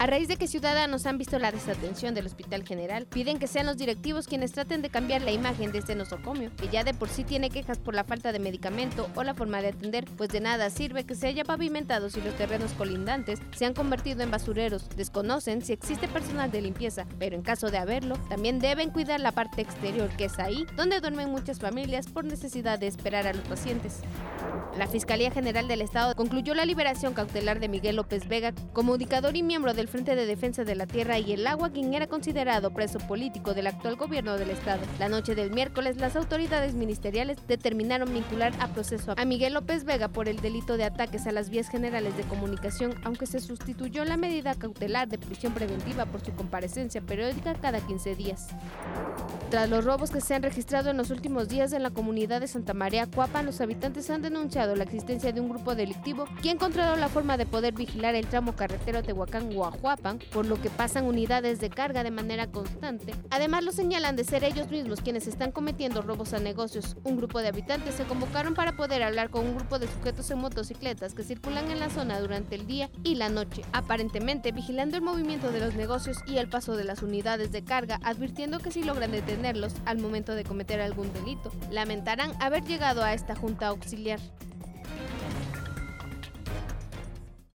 A raíz de que ciudadanos han visto la desatención del Hospital General, piden que sean los directivos quienes traten de cambiar la imagen de este nosocomio, que ya de por sí tiene quejas por la falta de medicamento o la forma de atender, pues de nada sirve que se haya pavimentado si los terrenos colindantes se han convertido en basureros. Desconocen si existe personal de limpieza, pero en caso de haberlo, también deben cuidar la parte exterior, que es ahí donde duermen muchas familias por necesidad de esperar a los pacientes. La Fiscalía General del Estado concluyó la liberación cautelar de Miguel López Vega, comunicador y miembro del Frente de Defensa de la Tierra y el Agua, quien era considerado preso político del actual gobierno del Estado. La noche del miércoles, las autoridades ministeriales determinaron vincular a proceso a Miguel López Vega por el delito de ataques a las vías generales de comunicación, aunque se sustituyó la medida cautelar de prisión preventiva por su comparecencia periódica cada 15 días. Tras los robos que se han registrado en los últimos días en la comunidad de Santa María Cuapa, los habitantes han denunciado la existencia de un grupo delictivo que ha encontrado la forma de poder vigilar el tramo carretero Tehuacán-Guajuapan, por lo que pasan unidades de carga de manera constante. Además, lo señalan de ser ellos mismos quienes están cometiendo robos a negocios. Un grupo de habitantes se convocaron para poder hablar con un grupo de sujetos en motocicletas que circulan en la zona durante el día y la noche, aparentemente vigilando el movimiento de los negocios y el paso de las unidades de carga, advirtiendo que si logran detener al momento de cometer algún delito. Lamentarán haber llegado a esta junta auxiliar.